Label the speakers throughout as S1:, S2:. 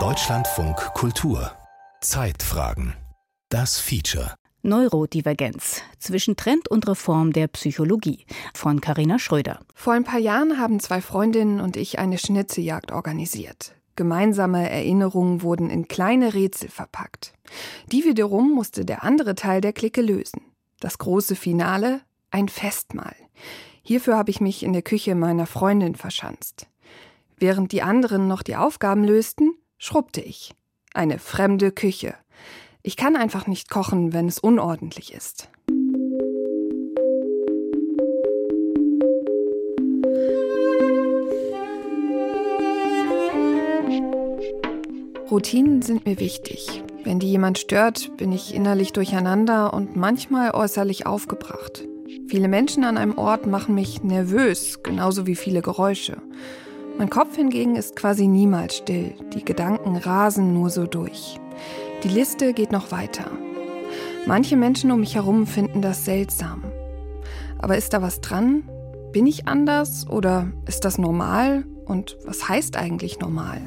S1: Deutschlandfunk Kultur Zeitfragen Das Feature
S2: Neurodivergenz zwischen Trend und Reform der Psychologie von Carina Schröder.
S3: Vor ein paar Jahren haben zwei Freundinnen und ich eine Schnitzejagd organisiert. Gemeinsame Erinnerungen wurden in kleine Rätsel verpackt. Die wiederum musste der andere Teil der Clique lösen. Das große Finale ein Festmahl. Hierfür habe ich mich in der Küche meiner Freundin verschanzt. Während die anderen noch die Aufgaben lösten, schrubbte ich. Eine fremde Küche. Ich kann einfach nicht kochen, wenn es unordentlich ist. Routinen sind mir wichtig. Wenn die jemand stört, bin ich innerlich durcheinander und manchmal äußerlich aufgebracht. Viele Menschen an einem Ort machen mich nervös, genauso wie viele Geräusche. Mein Kopf hingegen ist quasi niemals still. Die Gedanken rasen nur so durch. Die Liste geht noch weiter. Manche Menschen um mich herum finden das seltsam. Aber ist da was dran? Bin ich anders oder ist das normal? Und was heißt eigentlich normal?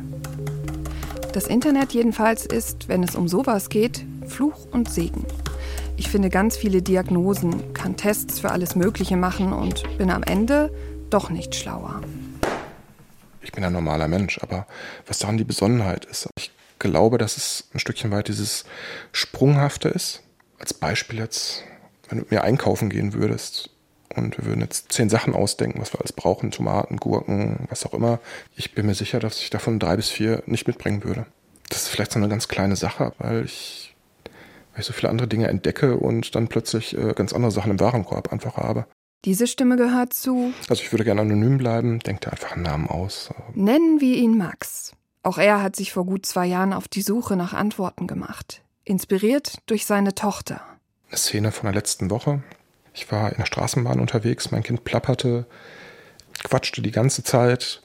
S3: Das Internet jedenfalls ist, wenn es um sowas geht, Fluch und Segen. Ich finde ganz viele Diagnosen, kann Tests für alles Mögliche machen und bin am Ende doch nicht schlauer.
S4: Ich bin ein normaler Mensch, aber was daran die Besonnenheit ist, ich glaube, dass es ein Stückchen weit dieses Sprunghafte ist. Als Beispiel jetzt, wenn du mit mir einkaufen gehen würdest und wir würden jetzt zehn Sachen ausdenken, was wir alles brauchen, Tomaten, Gurken, was auch immer. Ich bin mir sicher, dass ich davon drei bis vier nicht mitbringen würde. Das ist vielleicht so eine ganz kleine Sache, weil ich, weil ich so viele andere Dinge entdecke und dann plötzlich äh, ganz andere Sachen im Warenkorb einfach habe.
S3: Diese Stimme gehört zu.
S4: Also ich würde gerne anonym bleiben, denkt einfach einen Namen aus.
S3: Nennen wir ihn Max. Auch er hat sich vor gut zwei Jahren auf die Suche nach Antworten gemacht. Inspiriert durch seine Tochter.
S4: Eine Szene von der letzten Woche. Ich war in der Straßenbahn unterwegs, mein Kind plapperte, quatschte die ganze Zeit,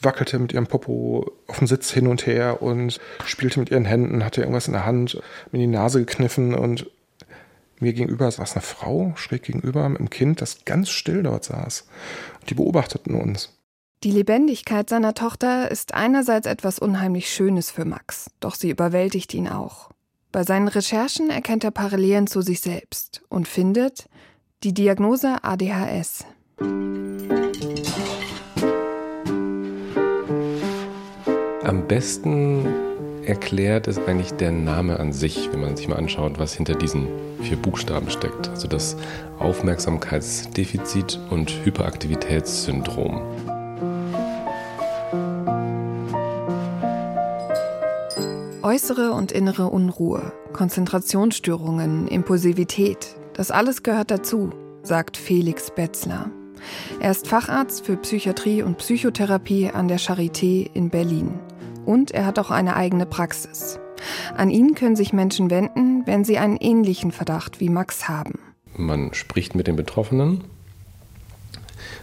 S4: wackelte mit ihrem Popo auf dem Sitz hin und her und spielte mit ihren Händen, hatte irgendwas in der Hand, mir die Nase gekniffen und mir gegenüber saß eine Frau, schräg gegenüber, mit einem Kind, das ganz still dort saß. Die beobachteten uns.
S3: Die Lebendigkeit seiner Tochter ist einerseits etwas unheimlich Schönes für Max, doch sie überwältigt ihn auch. Bei seinen Recherchen erkennt er Parallelen zu sich selbst und findet die Diagnose ADHS.
S5: Am besten erklärt ist eigentlich der Name an sich, wenn man sich mal anschaut, was hinter diesen vier Buchstaben steckt. Also das Aufmerksamkeitsdefizit und Hyperaktivitätssyndrom.
S3: Äußere und innere Unruhe, Konzentrationsstörungen, Impulsivität, das alles gehört dazu, sagt Felix Betzler. Er ist Facharzt für Psychiatrie und Psychotherapie an der Charité in Berlin. Und er hat auch eine eigene Praxis. An ihn können sich Menschen wenden, wenn sie einen ähnlichen Verdacht wie Max haben.
S5: Man spricht mit den Betroffenen.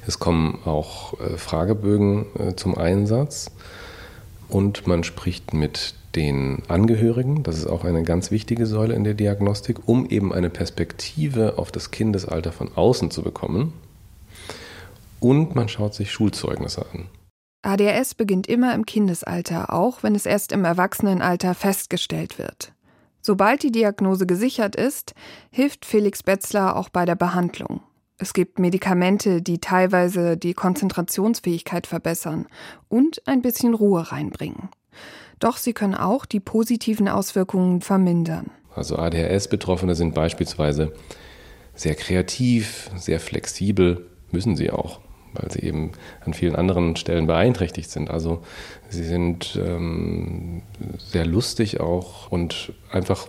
S5: Es kommen auch äh, Fragebögen äh, zum Einsatz. Und man spricht mit den Angehörigen, das ist auch eine ganz wichtige Säule in der Diagnostik, um eben eine Perspektive auf das Kindesalter von außen zu bekommen. Und man schaut sich Schulzeugnisse an.
S3: ADHS beginnt immer im Kindesalter, auch wenn es erst im Erwachsenenalter festgestellt wird. Sobald die Diagnose gesichert ist, hilft Felix Betzler auch bei der Behandlung. Es gibt Medikamente, die teilweise die Konzentrationsfähigkeit verbessern und ein bisschen Ruhe reinbringen. Doch sie können auch die positiven Auswirkungen vermindern.
S5: Also ADHS-Betroffene sind beispielsweise sehr kreativ, sehr flexibel, müssen sie auch weil sie eben an vielen anderen Stellen beeinträchtigt sind. Also sie sind ähm, sehr lustig auch und einfach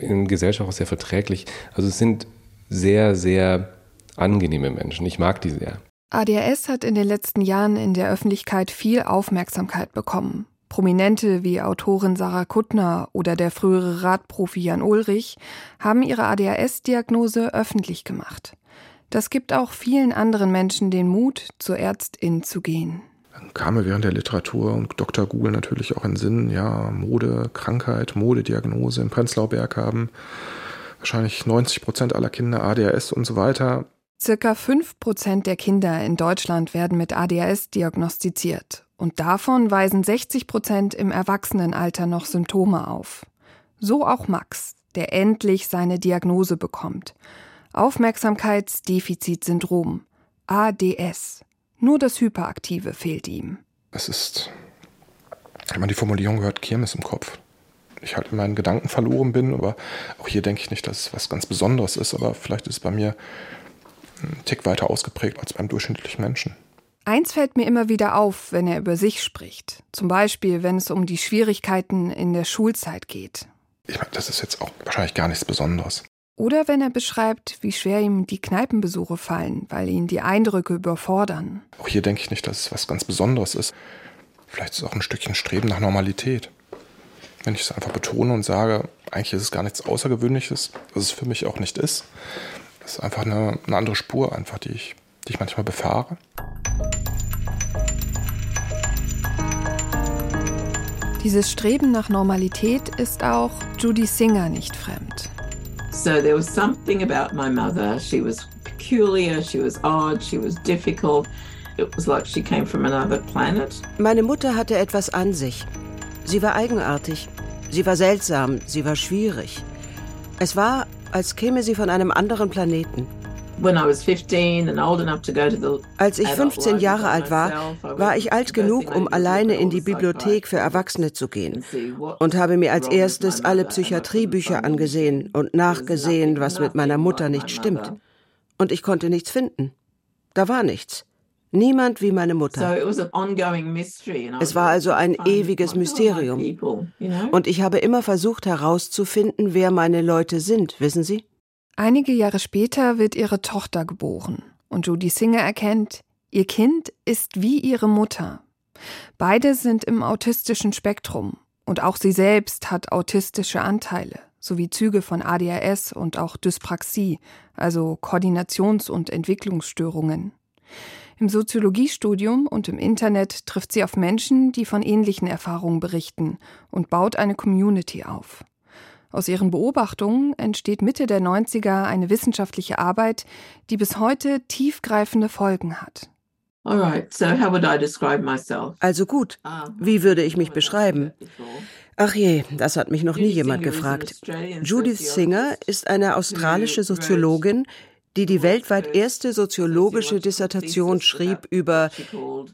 S5: in Gesellschaft auch sehr verträglich. Also es sind sehr, sehr angenehme Menschen. Ich mag die sehr.
S3: ADHS hat in den letzten Jahren in der Öffentlichkeit viel Aufmerksamkeit bekommen. Prominente wie Autorin Sarah Kuttner oder der frühere Radprofi Jan Ulrich haben ihre ADHS-Diagnose öffentlich gemacht. Das gibt auch vielen anderen Menschen den Mut, zur Ärztin zu gehen.
S4: Dann kam mir während der Literatur und Dr. Google natürlich auch in Sinn, ja, Mode, Krankheit, Modediagnose im Prenzlauer Berg haben wahrscheinlich 90 Prozent aller Kinder ADHS und so weiter.
S3: Circa 5 Prozent der Kinder in Deutschland werden mit ADHS diagnostiziert. Und davon weisen 60 Prozent im Erwachsenenalter noch Symptome auf. So auch Max, der endlich seine Diagnose bekommt. Aufmerksamkeitsdefizitsyndrom, ADS. Nur das Hyperaktive fehlt ihm.
S4: Es ist, wenn man die Formulierung hört, Kirmes im Kopf. Ich halt in meinen Gedanken verloren bin, aber auch hier denke ich nicht, dass es was ganz Besonderes ist, aber vielleicht ist es bei mir ein Tick weiter ausgeprägt als beim durchschnittlichen Menschen.
S3: Eins fällt mir immer wieder auf, wenn er über sich spricht. Zum Beispiel, wenn es um die Schwierigkeiten in der Schulzeit geht.
S4: Ich meine, das ist jetzt auch wahrscheinlich gar nichts Besonderes.
S3: Oder wenn er beschreibt, wie schwer ihm die Kneipenbesuche fallen, weil ihn die Eindrücke überfordern.
S4: Auch hier denke ich nicht, dass es was ganz Besonderes ist. Vielleicht ist es auch ein Stückchen Streben nach Normalität. Wenn ich es einfach betone und sage, eigentlich ist es gar nichts Außergewöhnliches, was es für mich auch nicht ist. Das ist einfach eine, eine andere Spur, einfach, die ich, die ich manchmal befahre.
S3: Dieses Streben nach Normalität ist auch Judy Singer nicht fremd.
S6: So there was something about my mother. She was peculiar, she was odd, she was difficult. It was like she came from another planet.
S7: Meine Mutter hatte etwas an sich. Sie war eigenartig. Sie war seltsam, sie war schwierig. Es war, als käme sie von einem anderen Planeten. Als ich 15 Jahre alt war, war ich alt genug, um alleine in die Bibliothek für Erwachsene zu gehen und habe mir als erstes alle Psychiatriebücher angesehen und nachgesehen, was mit meiner Mutter nicht stimmt. Und ich konnte nichts finden. Da war nichts. Niemand wie meine Mutter. Es war also ein ewiges Mysterium. Und ich habe immer versucht herauszufinden, wer meine Leute sind, wissen Sie?
S3: Einige Jahre später wird ihre Tochter geboren und Judy Singer erkennt, ihr Kind ist wie ihre Mutter. Beide sind im autistischen Spektrum und auch sie selbst hat autistische Anteile sowie Züge von ADHS und auch Dyspraxie, also Koordinations- und Entwicklungsstörungen. Im Soziologiestudium und im Internet trifft sie auf Menschen, die von ähnlichen Erfahrungen berichten und baut eine Community auf. Aus ihren Beobachtungen entsteht Mitte der 90er eine wissenschaftliche Arbeit, die bis heute tiefgreifende Folgen hat.
S7: Also gut, wie würde ich mich beschreiben? Ach je, das hat mich noch nie jemand gefragt. Judith Singer ist eine australische Soziologin, die die weltweit erste soziologische Dissertation schrieb über,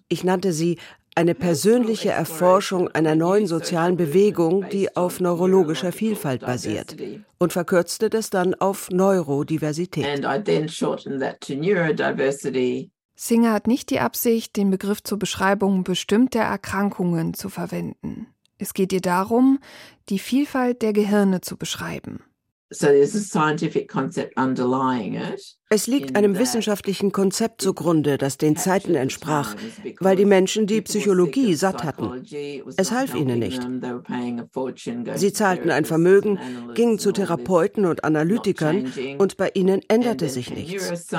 S7: ich nannte sie eine persönliche Erforschung einer neuen sozialen Bewegung, die auf neurologischer Vielfalt basiert und verkürzte das dann auf Neurodiversität.
S3: Singer hat nicht die Absicht, den Begriff zur Beschreibung bestimmter Erkrankungen zu verwenden. Es geht ihr darum, die Vielfalt der Gehirne zu beschreiben.
S7: Es liegt einem wissenschaftlichen Konzept zugrunde, das den Zeiten entsprach, weil die Menschen die Psychologie satt hatten. Es half ihnen nicht. Sie zahlten ein Vermögen, gingen zu Therapeuten und Analytikern und bei ihnen änderte sich nichts.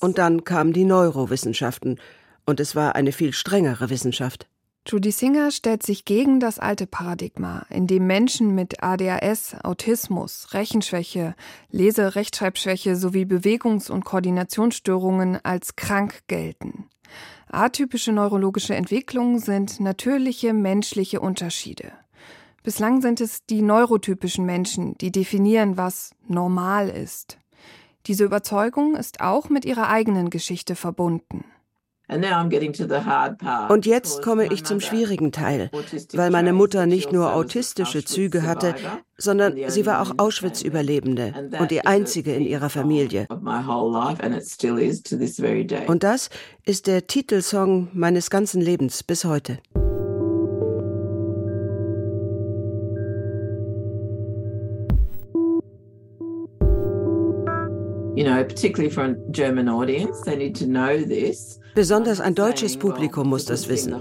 S7: Und dann kamen die Neurowissenschaften und es war eine viel strengere Wissenschaft.
S3: Judy Singer stellt sich gegen das alte Paradigma, in dem Menschen mit ADHS, Autismus, Rechenschwäche, Lese-, Rechtschreibschwäche sowie Bewegungs- und Koordinationsstörungen als krank gelten. Atypische neurologische Entwicklungen sind natürliche menschliche Unterschiede. Bislang sind es die neurotypischen Menschen, die definieren, was normal ist. Diese Überzeugung ist auch mit ihrer eigenen Geschichte verbunden.
S7: Und jetzt komme ich zum schwierigen Teil, weil meine Mutter nicht nur autistische Züge hatte, sondern sie war auch Auschwitz-Überlebende und die einzige in ihrer Familie. Und das ist der Titelsong meines ganzen Lebens bis heute. Besonders ein deutsches Publikum muss das wissen.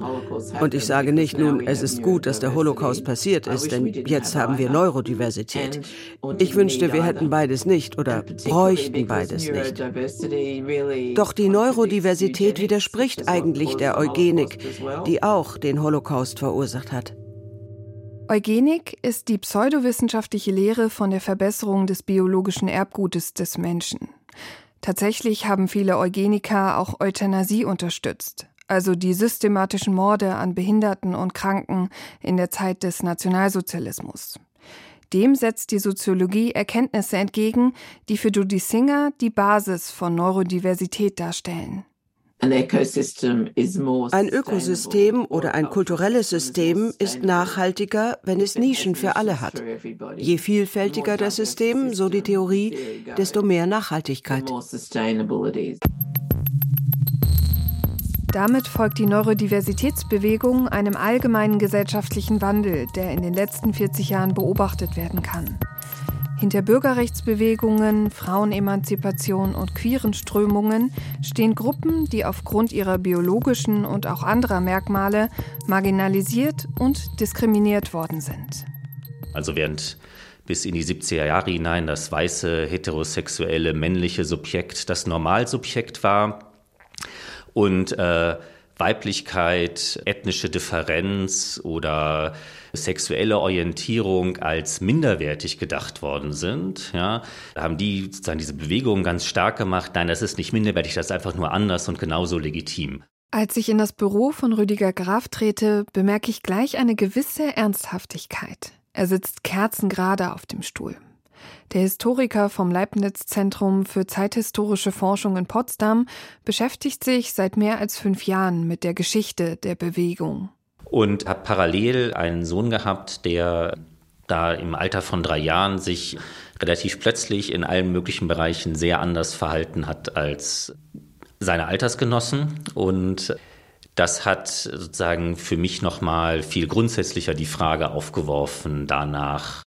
S7: Und ich sage nicht nun, es ist gut, dass der Holocaust passiert ist, denn jetzt haben wir Neurodiversität. Ich wünschte, wir hätten beides nicht oder bräuchten beides nicht. Doch die Neurodiversität widerspricht eigentlich der Eugenik, die auch den Holocaust verursacht hat.
S3: Eugenik ist die pseudowissenschaftliche Lehre von der Verbesserung des biologischen Erbgutes des Menschen. Tatsächlich haben viele Eugeniker auch Euthanasie unterstützt, also die systematischen Morde an Behinderten und Kranken in der Zeit des Nationalsozialismus. Dem setzt die Soziologie Erkenntnisse entgegen, die für Judy Singer die Basis von Neurodiversität darstellen.
S7: Ein Ökosystem oder ein kulturelles System ist nachhaltiger, wenn es Nischen für alle hat. Je vielfältiger das System, so die Theorie, desto mehr Nachhaltigkeit.
S3: Damit folgt die Neurodiversitätsbewegung einem allgemeinen gesellschaftlichen Wandel, der in den letzten 40 Jahren beobachtet werden kann. Hinter Bürgerrechtsbewegungen, Frauenemanzipation und queeren Strömungen stehen Gruppen, die aufgrund ihrer biologischen und auch anderer Merkmale marginalisiert und diskriminiert worden sind.
S8: Also während bis in die 70er Jahre hinein das weiße, heterosexuelle, männliche Subjekt das Normalsubjekt war, und äh, Weiblichkeit, ethnische Differenz oder sexuelle Orientierung als minderwertig gedacht worden sind, ja, haben die sozusagen diese Bewegung ganz stark gemacht. Nein, das ist nicht minderwertig, das ist einfach nur anders und genauso legitim.
S3: Als ich in das Büro von Rüdiger Graf trete, bemerke ich gleich eine gewisse Ernsthaftigkeit. Er sitzt kerzengerade auf dem Stuhl. Der Historiker vom Leibniz-Zentrum für zeithistorische Forschung in Potsdam beschäftigt sich seit mehr als fünf Jahren mit der Geschichte der Bewegung.
S8: Und hat parallel einen Sohn gehabt, der da im Alter von drei Jahren sich relativ plötzlich in allen möglichen Bereichen sehr anders verhalten hat als seine Altersgenossen. Und das hat sozusagen für mich nochmal viel grundsätzlicher die Frage aufgeworfen danach,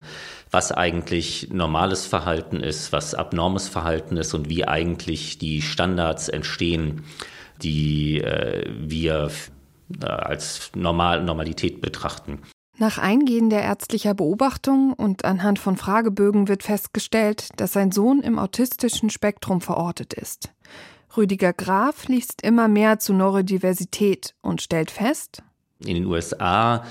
S8: was eigentlich normales Verhalten ist, was abnormes Verhalten ist und wie eigentlich die Standards entstehen, die äh, wir als normal, Normalität betrachten.
S3: Nach eingehender ärztlicher Beobachtung und anhand von Fragebögen wird festgestellt, dass sein Sohn im autistischen Spektrum verortet ist. Rüdiger Graf liest immer mehr zu Neurodiversität und stellt fest,
S8: in den USA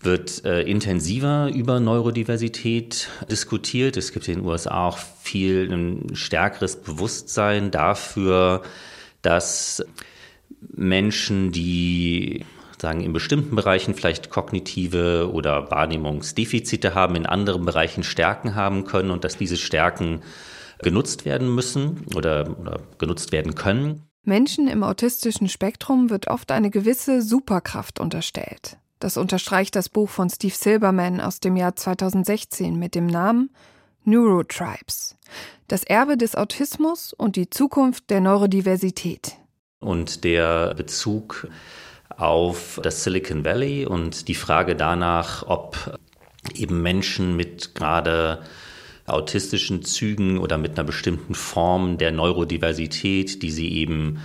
S8: wird äh, intensiver über Neurodiversität diskutiert. Es gibt in den USA auch viel ein stärkeres Bewusstsein dafür, dass Menschen, die sagen in bestimmten Bereichen vielleicht kognitive oder Wahrnehmungsdefizite haben, in anderen Bereichen Stärken haben können und dass diese Stärken genutzt werden müssen oder, oder genutzt werden können.
S3: Menschen im autistischen Spektrum wird oft eine gewisse Superkraft unterstellt. Das unterstreicht das Buch von Steve Silberman aus dem Jahr 2016 mit dem Namen Neurotribes. Das Erbe des Autismus und die Zukunft der Neurodiversität.
S8: Und der Bezug auf das Silicon Valley und die Frage danach, ob eben Menschen mit gerade autistischen Zügen oder mit einer bestimmten Form der Neurodiversität, die sie eben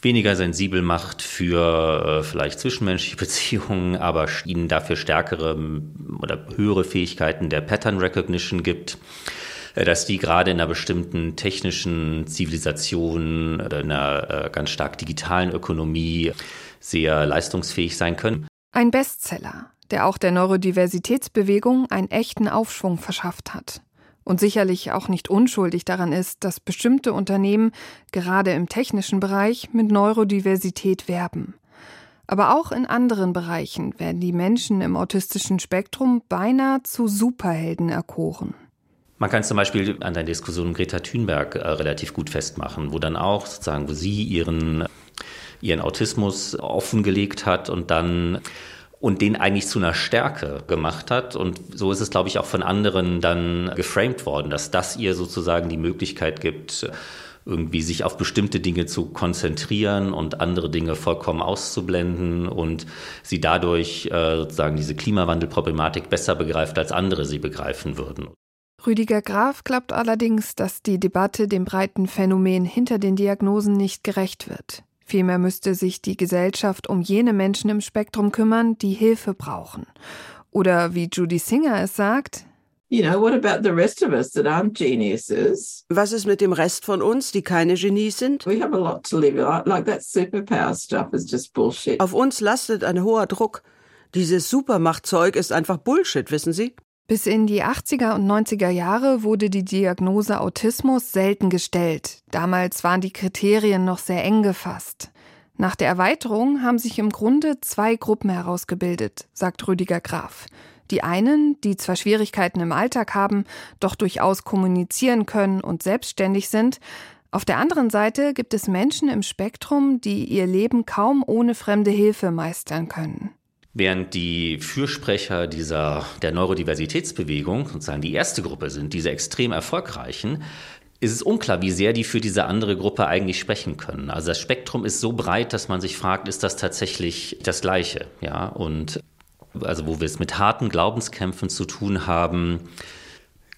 S8: weniger sensibel macht für äh, vielleicht zwischenmenschliche Beziehungen, aber ihnen dafür stärkere oder höhere Fähigkeiten der Pattern Recognition gibt, dass die gerade in einer bestimmten technischen Zivilisation oder in einer äh, ganz stark digitalen Ökonomie sehr leistungsfähig sein können.
S3: Ein Bestseller, der auch der Neurodiversitätsbewegung einen echten Aufschwung verschafft hat und sicherlich auch nicht unschuldig daran ist, dass bestimmte Unternehmen gerade im technischen Bereich mit Neurodiversität werben. Aber auch in anderen Bereichen werden die Menschen im autistischen Spektrum beinahe zu Superhelden erkoren.
S8: Man kann es zum Beispiel an der Diskussion um Greta Thunberg äh, relativ gut festmachen, wo dann auch sozusagen, wo sie ihren, ihren Autismus offengelegt hat und dann und den eigentlich zu einer Stärke gemacht hat. Und so ist es, glaube ich, auch von anderen dann geframed worden, dass das ihr sozusagen die Möglichkeit gibt, irgendwie sich auf bestimmte Dinge zu konzentrieren und andere Dinge vollkommen auszublenden und sie dadurch äh, sozusagen diese Klimawandelproblematik besser begreift, als andere sie begreifen würden.
S3: Rüdiger Graf glaubt allerdings, dass die Debatte dem breiten Phänomen hinter den Diagnosen nicht gerecht wird. Vielmehr müsste sich die Gesellschaft um jene Menschen im Spektrum kümmern, die Hilfe brauchen. Oder wie Judy Singer es sagt,
S7: You know, what about the rest of us that aren't geniuses? Was ist mit dem Rest von uns, die keine Genies sind? We have a lot to live with. Like that superpower stuff is just bullshit. Auf uns lastet ein hoher Druck. Dieses Supermachtzeug ist einfach Bullshit, wissen Sie?
S3: Bis in die 80er und 90er Jahre wurde die Diagnose Autismus selten gestellt. Damals waren die Kriterien noch sehr eng gefasst. Nach der Erweiterung haben sich im Grunde zwei Gruppen herausgebildet, sagt Rüdiger Graf. Die einen, die zwar Schwierigkeiten im Alltag haben, doch durchaus kommunizieren können und selbstständig sind, auf der anderen Seite gibt es Menschen im Spektrum, die ihr Leben kaum ohne fremde Hilfe meistern können.
S8: Während die Fürsprecher dieser, der Neurodiversitätsbewegung sozusagen die erste Gruppe sind, diese extrem erfolgreichen, ist es unklar, wie sehr die für diese andere Gruppe eigentlich sprechen können. Also das Spektrum ist so breit, dass man sich fragt, ist das tatsächlich das Gleiche? Ja, und also wo wir es mit harten Glaubenskämpfen zu tun haben,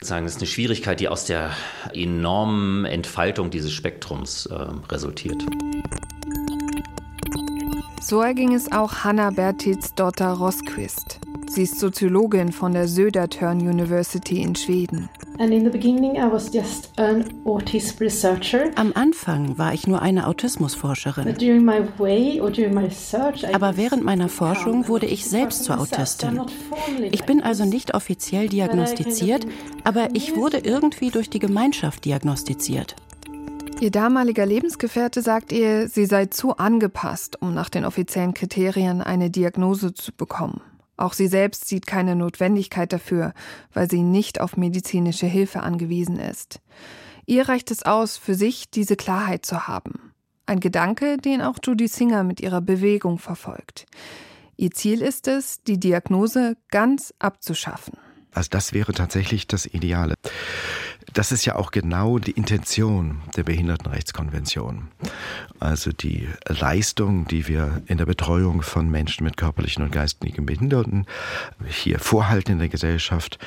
S8: sagen, das ist eine Schwierigkeit, die aus der enormen Entfaltung dieses Spektrums äh, resultiert.
S3: So erging es auch Hanna Bertilsdotter Rosquist. Sie ist Soziologin von der Södertörn University in Schweden.
S9: Am Anfang war ich nur eine Autismusforscherin. Aber während meiner Forschung wurde ich selbst zur Autistin. Ich bin also nicht offiziell diagnostiziert, aber ich wurde irgendwie durch die Gemeinschaft diagnostiziert.
S3: Ihr damaliger Lebensgefährte sagt ihr, sie sei zu angepasst, um nach den offiziellen Kriterien eine Diagnose zu bekommen. Auch sie selbst sieht keine Notwendigkeit dafür, weil sie nicht auf medizinische Hilfe angewiesen ist. Ihr reicht es aus, für sich diese Klarheit zu haben. Ein Gedanke, den auch Judy Singer mit ihrer Bewegung verfolgt. Ihr Ziel ist es, die Diagnose ganz abzuschaffen.
S10: Also das wäre tatsächlich das Ideale. Das ist ja auch genau die Intention der Behindertenrechtskonvention. Also die Leistung, die wir in der Betreuung von Menschen mit körperlichen und geistigen Behinderten hier vorhalten in der Gesellschaft,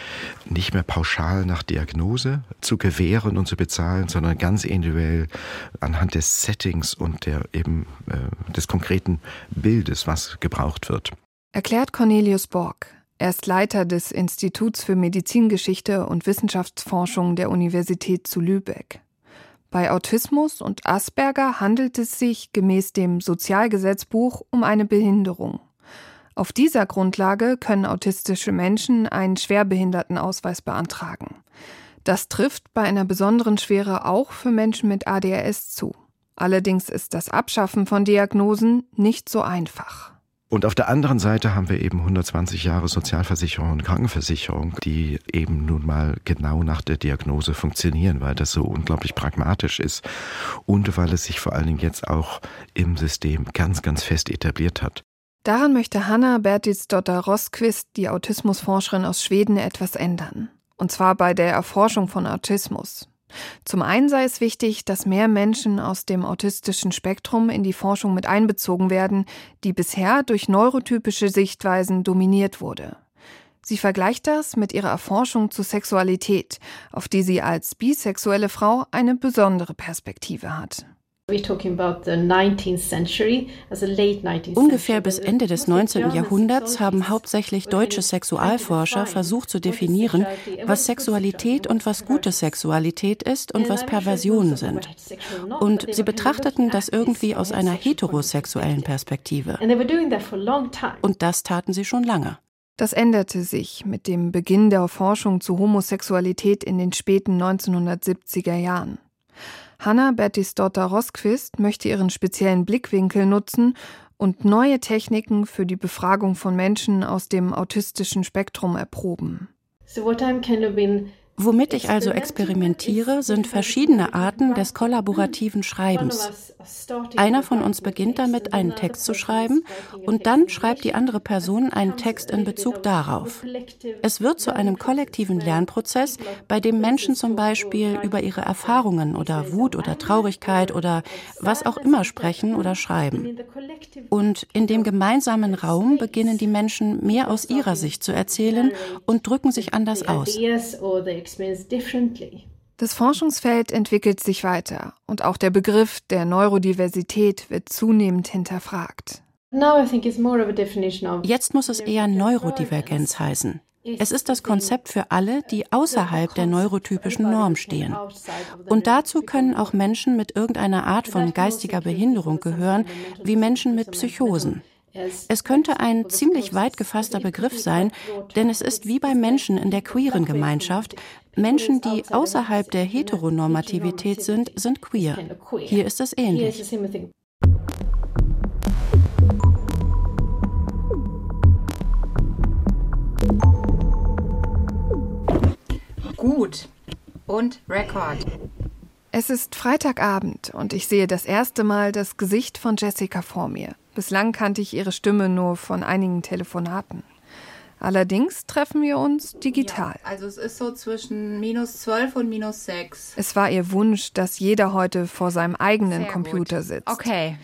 S10: nicht mehr pauschal nach Diagnose zu gewähren und zu bezahlen, sondern ganz individuell anhand des Settings und der eben äh, des konkreten Bildes, was gebraucht wird.
S3: Erklärt Cornelius Borg. Er ist Leiter des Instituts für Medizingeschichte und Wissenschaftsforschung der Universität zu Lübeck. Bei Autismus und Asperger handelt es sich gemäß dem Sozialgesetzbuch um eine Behinderung. Auf dieser Grundlage können autistische Menschen einen Schwerbehindertenausweis beantragen. Das trifft bei einer besonderen Schwere auch für Menschen mit ADHS zu. Allerdings ist das Abschaffen von Diagnosen nicht so einfach.
S10: Und auf der anderen Seite haben wir eben 120 Jahre Sozialversicherung und Krankenversicherung, die eben nun mal genau nach der Diagnose funktionieren, weil das so unglaublich pragmatisch ist und weil es sich vor allen Dingen jetzt auch im System ganz, ganz fest etabliert hat.
S3: Daran möchte Hanna Bertilsdotter Rosquist, die Autismusforscherin aus Schweden, etwas ändern. Und zwar bei der Erforschung von Autismus. Zum einen sei es wichtig, dass mehr Menschen aus dem autistischen Spektrum in die Forschung mit einbezogen werden, die bisher durch neurotypische Sichtweisen dominiert wurde. Sie vergleicht das mit ihrer Erforschung zur Sexualität, auf die sie als bisexuelle Frau eine besondere Perspektive hat.
S9: Ungefähr bis Ende des 19. Jahrhunderts haben hauptsächlich deutsche Sexualforscher versucht zu definieren, was Sexualität und was gute Sexualität ist und was Perversionen sind. Und sie betrachteten das irgendwie aus einer heterosexuellen Perspektive. Und das taten sie schon lange.
S3: Das änderte sich mit dem Beginn der Forschung zu Homosexualität in den späten 1970er Jahren. Hanna Bertisdotter Rosquist möchte ihren speziellen Blickwinkel nutzen und neue Techniken für die Befragung von Menschen aus dem autistischen Spektrum erproben.
S9: So what I'm kind of been Womit ich also experimentiere, sind verschiedene Arten des kollaborativen Schreibens. Einer von uns beginnt damit, einen Text zu schreiben, und dann schreibt die andere Person einen Text in Bezug darauf. Es wird zu einem kollektiven Lernprozess, bei dem Menschen zum Beispiel über ihre Erfahrungen oder Wut oder Traurigkeit oder was auch immer sprechen oder schreiben. Und in dem gemeinsamen Raum beginnen die Menschen mehr aus ihrer Sicht zu erzählen und drücken sich anders aus.
S3: Das Forschungsfeld entwickelt sich weiter und auch der Begriff der Neurodiversität wird zunehmend hinterfragt.
S9: Jetzt muss es eher Neurodivergenz heißen. Es ist das Konzept für alle, die außerhalb der neurotypischen Norm stehen. Und dazu können auch Menschen mit irgendeiner Art von geistiger Behinderung gehören, wie Menschen mit Psychosen. Es könnte ein ziemlich weit gefasster Begriff sein, denn es ist wie bei Menschen in der queeren Gemeinschaft. Menschen, die außerhalb der Heteronormativität sind, sind queer. Hier ist es ähnlich.
S11: Gut. Und Rekord.
S3: Es ist Freitagabend und ich sehe das erste Mal das Gesicht von Jessica vor mir. Bislang kannte ich ihre Stimme nur von einigen Telefonaten. Allerdings treffen wir uns digital.
S11: Ja, also es ist so zwischen minus 12 und minus 6.
S3: Es war ihr Wunsch, dass jeder heute vor seinem eigenen Sehr Computer gut. sitzt.
S11: Okay.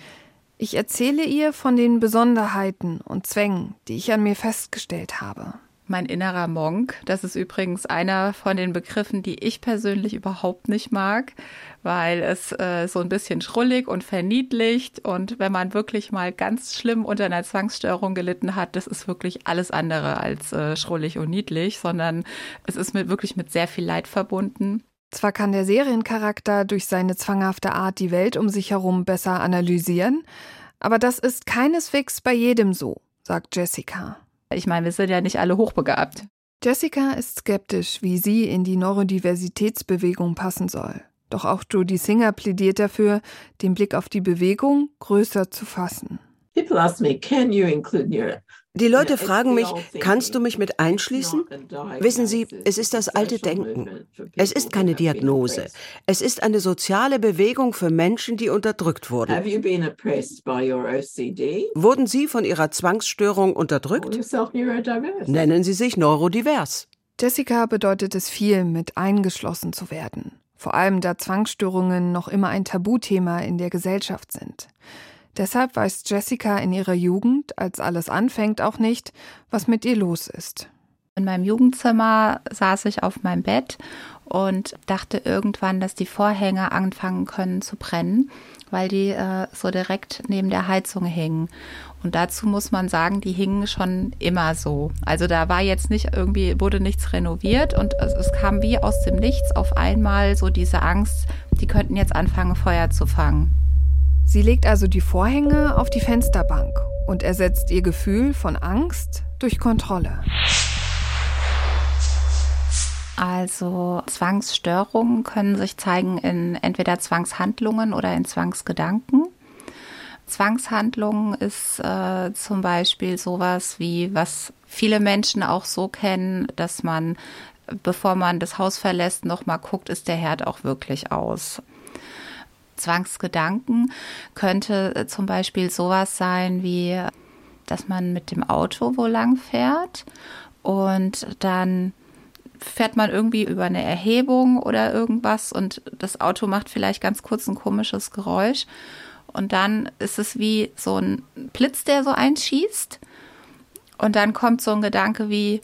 S3: Ich erzähle ihr von den Besonderheiten und Zwängen, die ich an mir festgestellt habe
S11: mein innerer Monk. Das ist übrigens einer von den Begriffen, die ich persönlich überhaupt nicht mag, weil es äh, so ein bisschen schrullig und verniedlicht. Und wenn man wirklich mal ganz schlimm unter einer Zwangsstörung gelitten hat, das ist wirklich alles andere als äh, schrullig und niedlich, sondern es ist mit, wirklich mit sehr viel Leid verbunden.
S3: Zwar kann der Seriencharakter durch seine zwanghafte Art die Welt um sich herum besser analysieren, aber das ist keineswegs bei jedem so, sagt Jessica.
S11: Ich meine, wir sind ja nicht alle hochbegabt.
S3: Jessica ist skeptisch, wie sie in die Neurodiversitätsbewegung passen soll. Doch auch Jodie Singer plädiert dafür, den Blick auf die Bewegung größer zu fassen.
S6: People ask me, can you include your
S7: die Leute fragen mich, kannst du mich mit einschließen? Wissen Sie, es ist das alte Denken. Es ist keine Diagnose. Es ist eine soziale Bewegung für Menschen, die unterdrückt wurden. Wurden Sie von Ihrer Zwangsstörung unterdrückt? Nennen Sie sich neurodivers.
S3: Jessica bedeutet es viel, mit eingeschlossen zu werden. Vor allem da Zwangsstörungen noch immer ein Tabuthema in der Gesellschaft sind. Deshalb weiß Jessica in ihrer Jugend, als alles anfängt, auch nicht, was mit ihr los ist.
S11: In meinem Jugendzimmer saß ich auf meinem Bett und dachte irgendwann, dass die Vorhänge anfangen können zu brennen, weil die äh, so direkt neben der Heizung hingen. Und dazu muss man sagen, die hingen schon immer so. Also da war jetzt nicht irgendwie, wurde nichts renoviert und es, es kam wie aus dem Nichts auf einmal so diese Angst, die könnten jetzt anfangen, Feuer zu fangen.
S3: Sie legt also die Vorhänge auf die Fensterbank und ersetzt ihr Gefühl von Angst durch Kontrolle.
S11: Also Zwangsstörungen können sich zeigen in entweder Zwangshandlungen oder in Zwangsgedanken. Zwangshandlungen ist äh, zum Beispiel sowas wie, was viele Menschen auch so kennen, dass man, bevor man das Haus verlässt, nochmal guckt, ist der Herd auch wirklich aus. Zwangsgedanken. Könnte äh, zum Beispiel sowas sein wie, dass man mit dem Auto wo lang fährt und dann fährt man irgendwie über eine Erhebung oder irgendwas und das Auto macht vielleicht ganz kurz ein komisches Geräusch. Und dann ist es wie so ein Blitz, der so einschießt. Und dann kommt so ein Gedanke wie,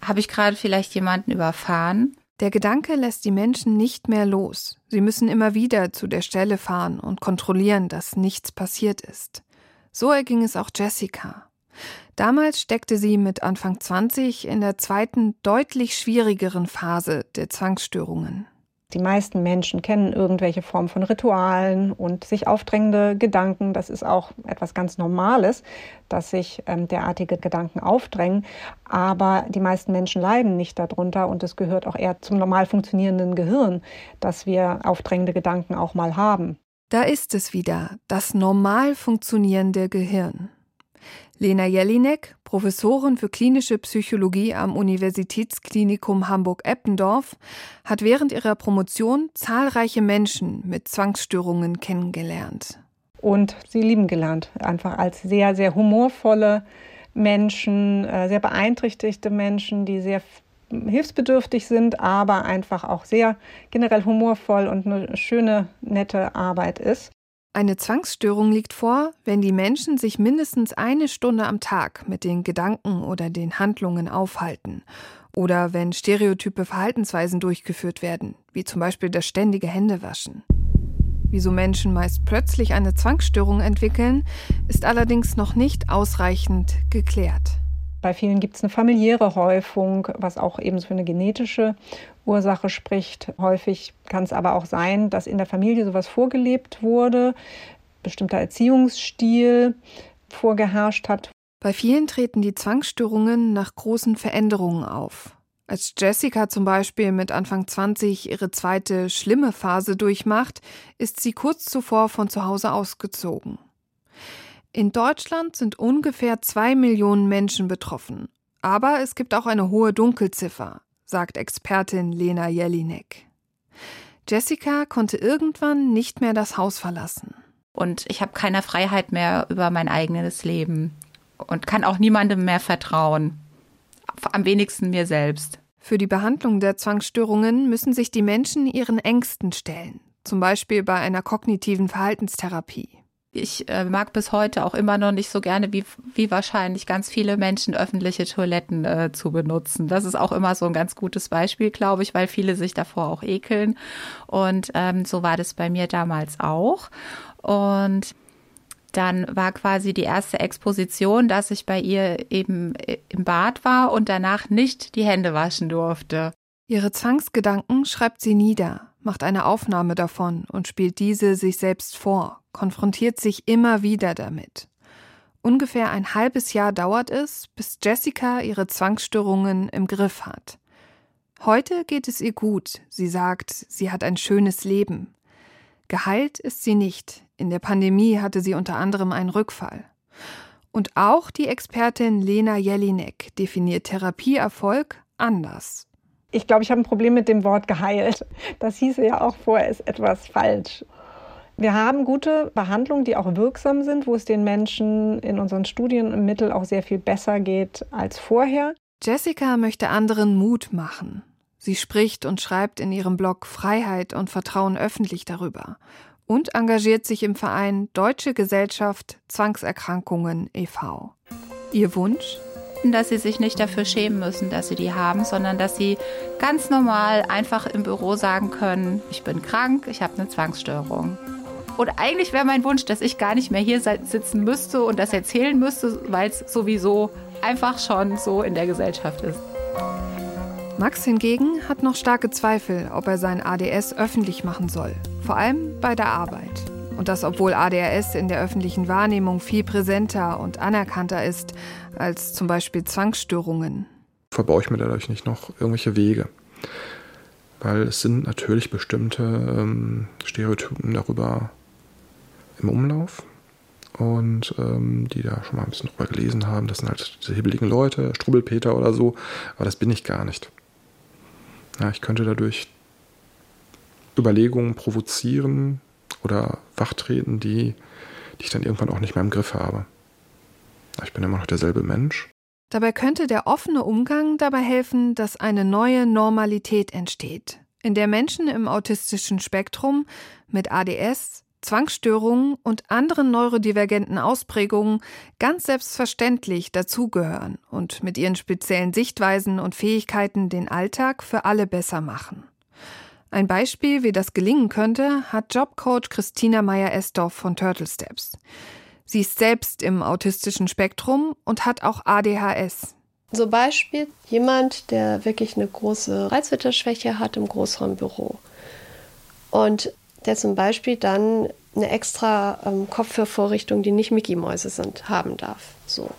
S11: habe ich gerade vielleicht jemanden überfahren?
S3: Der Gedanke lässt die Menschen nicht mehr los. Sie müssen immer wieder zu der Stelle fahren und kontrollieren, dass nichts passiert ist. So erging es auch Jessica. Damals steckte sie mit Anfang 20 in der zweiten, deutlich schwierigeren Phase der Zwangsstörungen.
S12: Die meisten Menschen kennen irgendwelche Formen von Ritualen und sich aufdrängende Gedanken. Das ist auch etwas ganz Normales, dass sich ähm, derartige Gedanken aufdrängen. Aber die meisten Menschen leiden nicht darunter und es gehört auch eher zum normal funktionierenden Gehirn, dass wir aufdrängende Gedanken auch mal haben.
S3: Da ist es wieder, das normal funktionierende Gehirn. Lena Jelinek, Professorin für klinische Psychologie am Universitätsklinikum Hamburg-Eppendorf, hat während ihrer Promotion zahlreiche Menschen mit Zwangsstörungen kennengelernt.
S12: Und sie lieben gelernt, einfach als sehr, sehr humorvolle Menschen, äh, sehr beeinträchtigte Menschen, die sehr hilfsbedürftig sind, aber einfach auch sehr generell humorvoll und eine schöne, nette Arbeit ist.
S3: Eine Zwangsstörung liegt vor, wenn die Menschen sich mindestens eine Stunde am Tag mit den Gedanken oder den Handlungen aufhalten oder wenn stereotype Verhaltensweisen durchgeführt werden, wie zum Beispiel das ständige Händewaschen. Wieso Menschen meist plötzlich eine Zwangsstörung entwickeln, ist allerdings noch nicht ausreichend geklärt.
S12: Bei vielen gibt es eine familiäre Häufung, was auch eben für eine genetische Ursache spricht. Häufig kann es aber auch sein, dass in der Familie sowas vorgelebt wurde, bestimmter Erziehungsstil vorgeherrscht hat.
S3: Bei vielen treten die Zwangsstörungen nach großen Veränderungen auf. Als Jessica zum Beispiel mit Anfang 20 ihre zweite schlimme Phase durchmacht, ist sie kurz zuvor von zu Hause ausgezogen. In Deutschland sind ungefähr zwei Millionen Menschen betroffen. Aber es gibt auch eine hohe Dunkelziffer. Sagt Expertin Lena Jelinek. Jessica konnte irgendwann nicht mehr das Haus verlassen.
S11: Und ich habe keine Freiheit mehr über mein eigenes Leben und kann auch niemandem mehr vertrauen. Am wenigsten mir selbst.
S3: Für die Behandlung der Zwangsstörungen müssen sich die Menschen ihren Ängsten stellen, zum Beispiel bei einer kognitiven Verhaltenstherapie.
S11: Ich äh, mag bis heute auch immer noch nicht so gerne, wie, wie wahrscheinlich ganz viele Menschen öffentliche Toiletten äh, zu benutzen. Das ist auch immer so ein ganz gutes Beispiel, glaube ich, weil viele sich davor auch ekeln. Und ähm, so war das bei mir damals auch. Und dann war quasi die erste Exposition, dass ich bei ihr eben äh, im Bad war und danach nicht die Hände waschen durfte.
S3: Ihre Zwangsgedanken schreibt sie nieder, macht eine Aufnahme davon und spielt diese sich selbst vor, konfrontiert sich immer wieder damit. Ungefähr ein halbes Jahr dauert es, bis Jessica ihre Zwangsstörungen im Griff hat. Heute geht es ihr gut. Sie sagt, sie hat ein schönes Leben. Geheilt ist sie nicht. In der Pandemie hatte sie unter anderem einen Rückfall. Und auch die Expertin Lena Jelinek definiert Therapieerfolg anders.
S12: Ich glaube, ich habe ein Problem mit dem Wort geheilt. Das hieße ja auch vorher, ist etwas falsch. Wir haben gute Behandlungen, die auch wirksam sind, wo es den Menschen in unseren Studien im Mittel auch sehr viel besser geht als vorher.
S3: Jessica möchte anderen Mut machen. Sie spricht und schreibt in ihrem Blog Freiheit und Vertrauen öffentlich darüber und engagiert sich im Verein Deutsche Gesellschaft Zwangserkrankungen e.V. Ihr Wunsch?
S11: Dass sie sich nicht dafür schämen müssen, dass sie die haben, sondern dass sie ganz normal einfach im Büro sagen können, ich bin krank, ich habe eine Zwangsstörung. Und eigentlich wäre mein Wunsch, dass ich gar nicht mehr hier sitzen müsste und das erzählen müsste, weil es sowieso einfach schon so in der Gesellschaft ist.
S3: Max hingegen hat noch starke Zweifel, ob er sein ADS öffentlich machen soll, vor allem bei der Arbeit. Und das, obwohl ADHS in der öffentlichen Wahrnehmung viel präsenter und anerkannter ist als zum Beispiel Zwangsstörungen.
S4: Verbaue ich mir dadurch nicht noch irgendwelche Wege? Weil es sind natürlich bestimmte ähm, Stereotypen darüber im Umlauf. Und ähm, die da schon mal ein bisschen drüber gelesen haben, das sind halt diese hibbeligen Leute, Strubbelpeter oder so. Aber das bin ich gar nicht. Ja, ich könnte dadurch Überlegungen provozieren oder wachtreten, die, die ich dann irgendwann auch nicht mehr im Griff habe. Ich bin immer noch derselbe Mensch.
S3: Dabei könnte der offene Umgang dabei helfen, dass eine neue Normalität entsteht, in der Menschen im autistischen Spektrum mit ADS, Zwangsstörungen und anderen neurodivergenten Ausprägungen ganz selbstverständlich dazugehören und mit ihren speziellen Sichtweisen und Fähigkeiten den Alltag für alle besser machen. Ein Beispiel, wie das gelingen könnte, hat Jobcoach Christina Meyer-Estorff von Turtle Steps. Sie ist selbst im autistischen Spektrum und hat auch ADHS.
S13: So Beispiel jemand, der wirklich eine große Reizwitterschwäche hat im Großraumbüro. Und der zum Beispiel dann eine extra ähm, Kopfhörvorrichtung, die nicht Mickey-Mäuse sind, haben darf. So.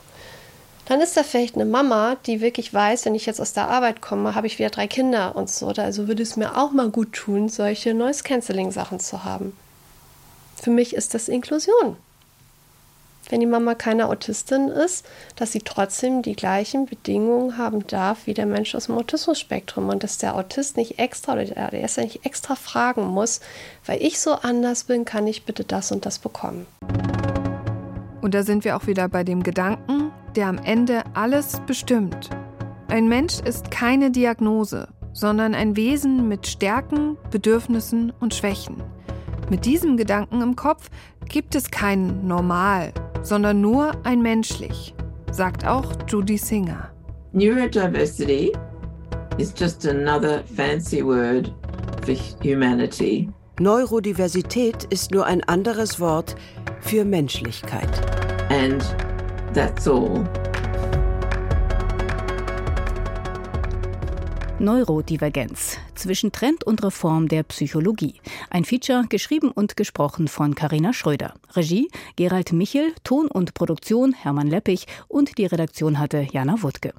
S13: Dann ist da vielleicht eine Mama, die wirklich weiß, wenn ich jetzt aus der Arbeit komme, habe ich wieder drei Kinder und so. Also würde es mir auch mal gut tun, solche Noise-Canceling-Sachen zu haben. Für mich ist das Inklusion wenn die Mama keine Autistin ist, dass sie trotzdem die gleichen Bedingungen haben darf wie der Mensch aus dem Autismus-Spektrum und dass der Autist nicht extra oder der ADS nicht extra fragen muss, weil ich so anders bin, kann ich bitte das und das bekommen.
S3: Und da sind wir auch wieder bei dem Gedanken, der am Ende alles bestimmt. Ein Mensch ist keine Diagnose, sondern ein Wesen mit Stärken, Bedürfnissen und Schwächen. Mit diesem Gedanken im Kopf gibt es kein Normal sondern nur ein menschlich, sagt auch Judy Singer.
S6: Neurodiversity is just another fancy word for humanity.
S7: Neurodiversität ist nur ein anderes Wort für Menschlichkeit.
S6: And that's all.
S2: Neurodivergenz zwischen Trend und Reform der Psychologie. Ein Feature geschrieben und gesprochen von Carina Schröder. Regie Gerald Michel, Ton und Produktion Hermann Leppich und die Redaktion hatte Jana Wuttke.